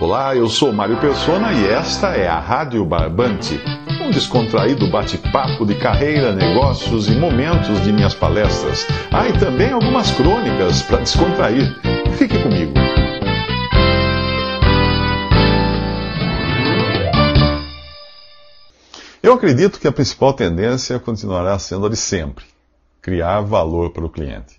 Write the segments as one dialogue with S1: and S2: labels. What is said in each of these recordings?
S1: Olá, eu sou Mário Persona e esta é a Rádio Barbante, um descontraído bate-papo de carreira, negócios e momentos de minhas palestras. Ah, e também algumas crônicas para descontrair. Fique comigo. Eu acredito que a principal tendência continuará sendo a de sempre: criar valor para o cliente.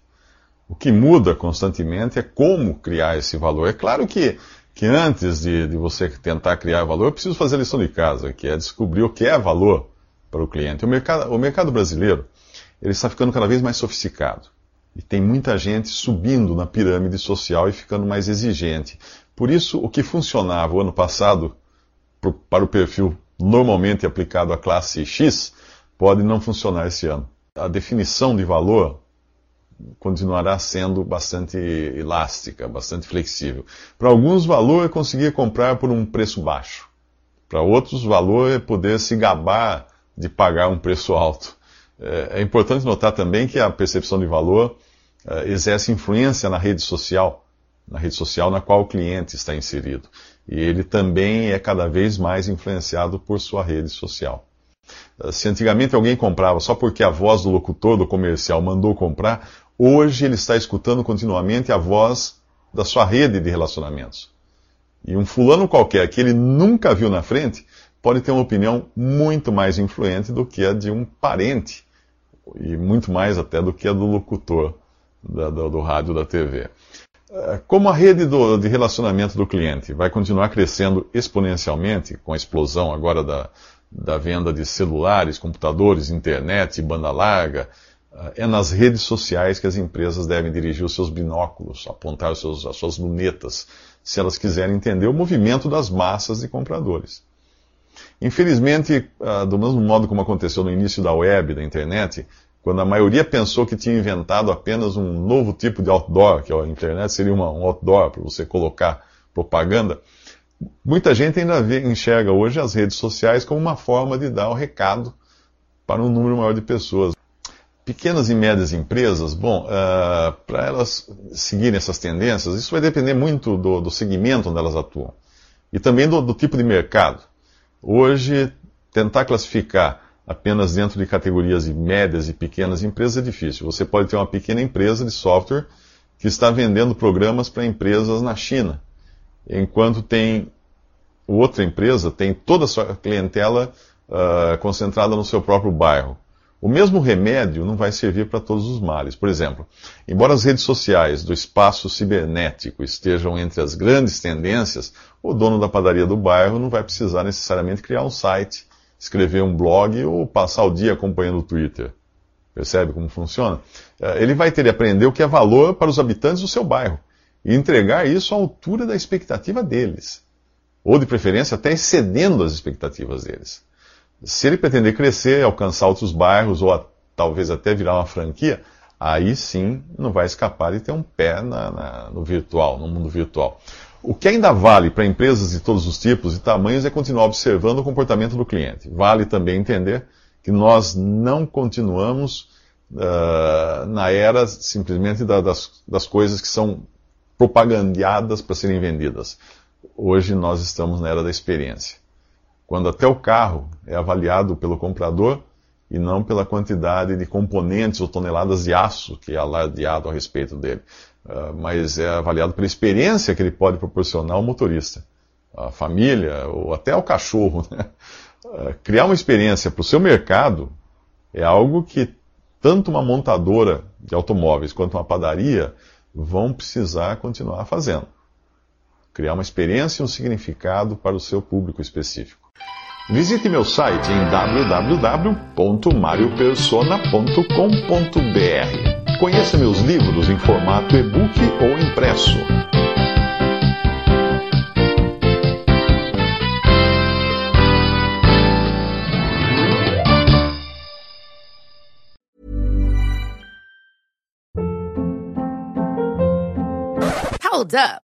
S1: O que muda constantemente é como criar esse valor. É claro que, que antes de, de você tentar criar valor, eu preciso fazer a lição de casa, que é descobrir o que é valor para o cliente. O mercado, o mercado brasileiro ele está ficando cada vez mais sofisticado. E tem muita gente subindo na pirâmide social e ficando mais exigente. Por isso, o que funcionava o ano passado para o perfil normalmente aplicado à classe X pode não funcionar esse ano. A definição de valor continuará sendo bastante elástica, bastante flexível. Para alguns, valor é conseguir comprar por um preço baixo. Para outros, valor é poder se gabar de pagar um preço alto. É, é importante notar também que a percepção de valor é, exerce influência na rede social, na rede social na qual o cliente está inserido. E ele também é cada vez mais influenciado por sua rede social. Se antigamente alguém comprava só porque a voz do locutor do comercial mandou comprar, hoje ele está escutando continuamente a voz da sua rede de relacionamentos. E um fulano qualquer que ele nunca viu na frente pode ter uma opinião muito mais influente do que a de um parente, e muito mais até do que a do locutor da, do, do rádio da TV. É, como a rede do, de relacionamento do cliente vai continuar crescendo exponencialmente, com a explosão agora da, da venda de celulares, computadores, internet, banda larga, é, é nas redes sociais que as empresas devem dirigir os seus binóculos, apontar os seus, as suas lunetas, se elas quiserem entender o movimento das massas de compradores. Infelizmente, ah, do mesmo modo como aconteceu no início da web, da internet, quando a maioria pensou que tinha inventado apenas um novo tipo de outdoor, que a internet seria um outdoor para você colocar propaganda, muita gente ainda vê, enxerga hoje as redes sociais como uma forma de dar o recado para um número maior de pessoas. Pequenas e médias empresas, bom, uh, para elas seguirem essas tendências, isso vai depender muito do, do segmento onde elas atuam e também do, do tipo de mercado. Hoje, tentar classificar apenas dentro de categorias de médias e pequenas empresas é difícil. Você pode ter uma pequena empresa de software que está vendendo programas para empresas na China, enquanto tem outra empresa tem toda a sua clientela uh, concentrada no seu próprio bairro. O mesmo remédio não vai servir para todos os males. Por exemplo, embora as redes sociais do espaço cibernético estejam entre as grandes tendências, o dono da padaria do bairro não vai precisar necessariamente criar um site escrever um blog ou passar o dia acompanhando o Twitter. Percebe como funciona? É, ele vai ter de aprender o que é valor para os habitantes do seu bairro e entregar isso à altura da expectativa deles. Ou, de preferência, até excedendo as expectativas deles. Se ele pretender crescer, alcançar outros bairros ou a, talvez até virar uma franquia, aí sim não vai escapar de ter um pé na, na, no virtual, no mundo virtual. O que ainda vale para empresas de todos os tipos e tamanhos é continuar observando o comportamento do cliente. Vale também entender que nós não continuamos uh, na era simplesmente da, das, das coisas que são propagandeadas para serem vendidas. Hoje nós estamos na era da experiência. Quando até o carro é avaliado pelo comprador e não pela quantidade de componentes ou toneladas de aço que é alardeado a respeito dele, uh, mas é avaliado pela experiência que ele pode proporcionar ao motorista, à família ou até ao cachorro. Né? Uh, criar uma experiência para o seu mercado é algo que tanto uma montadora de automóveis quanto uma padaria vão precisar continuar fazendo. Criar uma experiência e um significado para o seu público específico. Visite meu site em www.mariopersona.com.br. Conheça meus livros em formato e-book ou impresso.
S2: Hold up.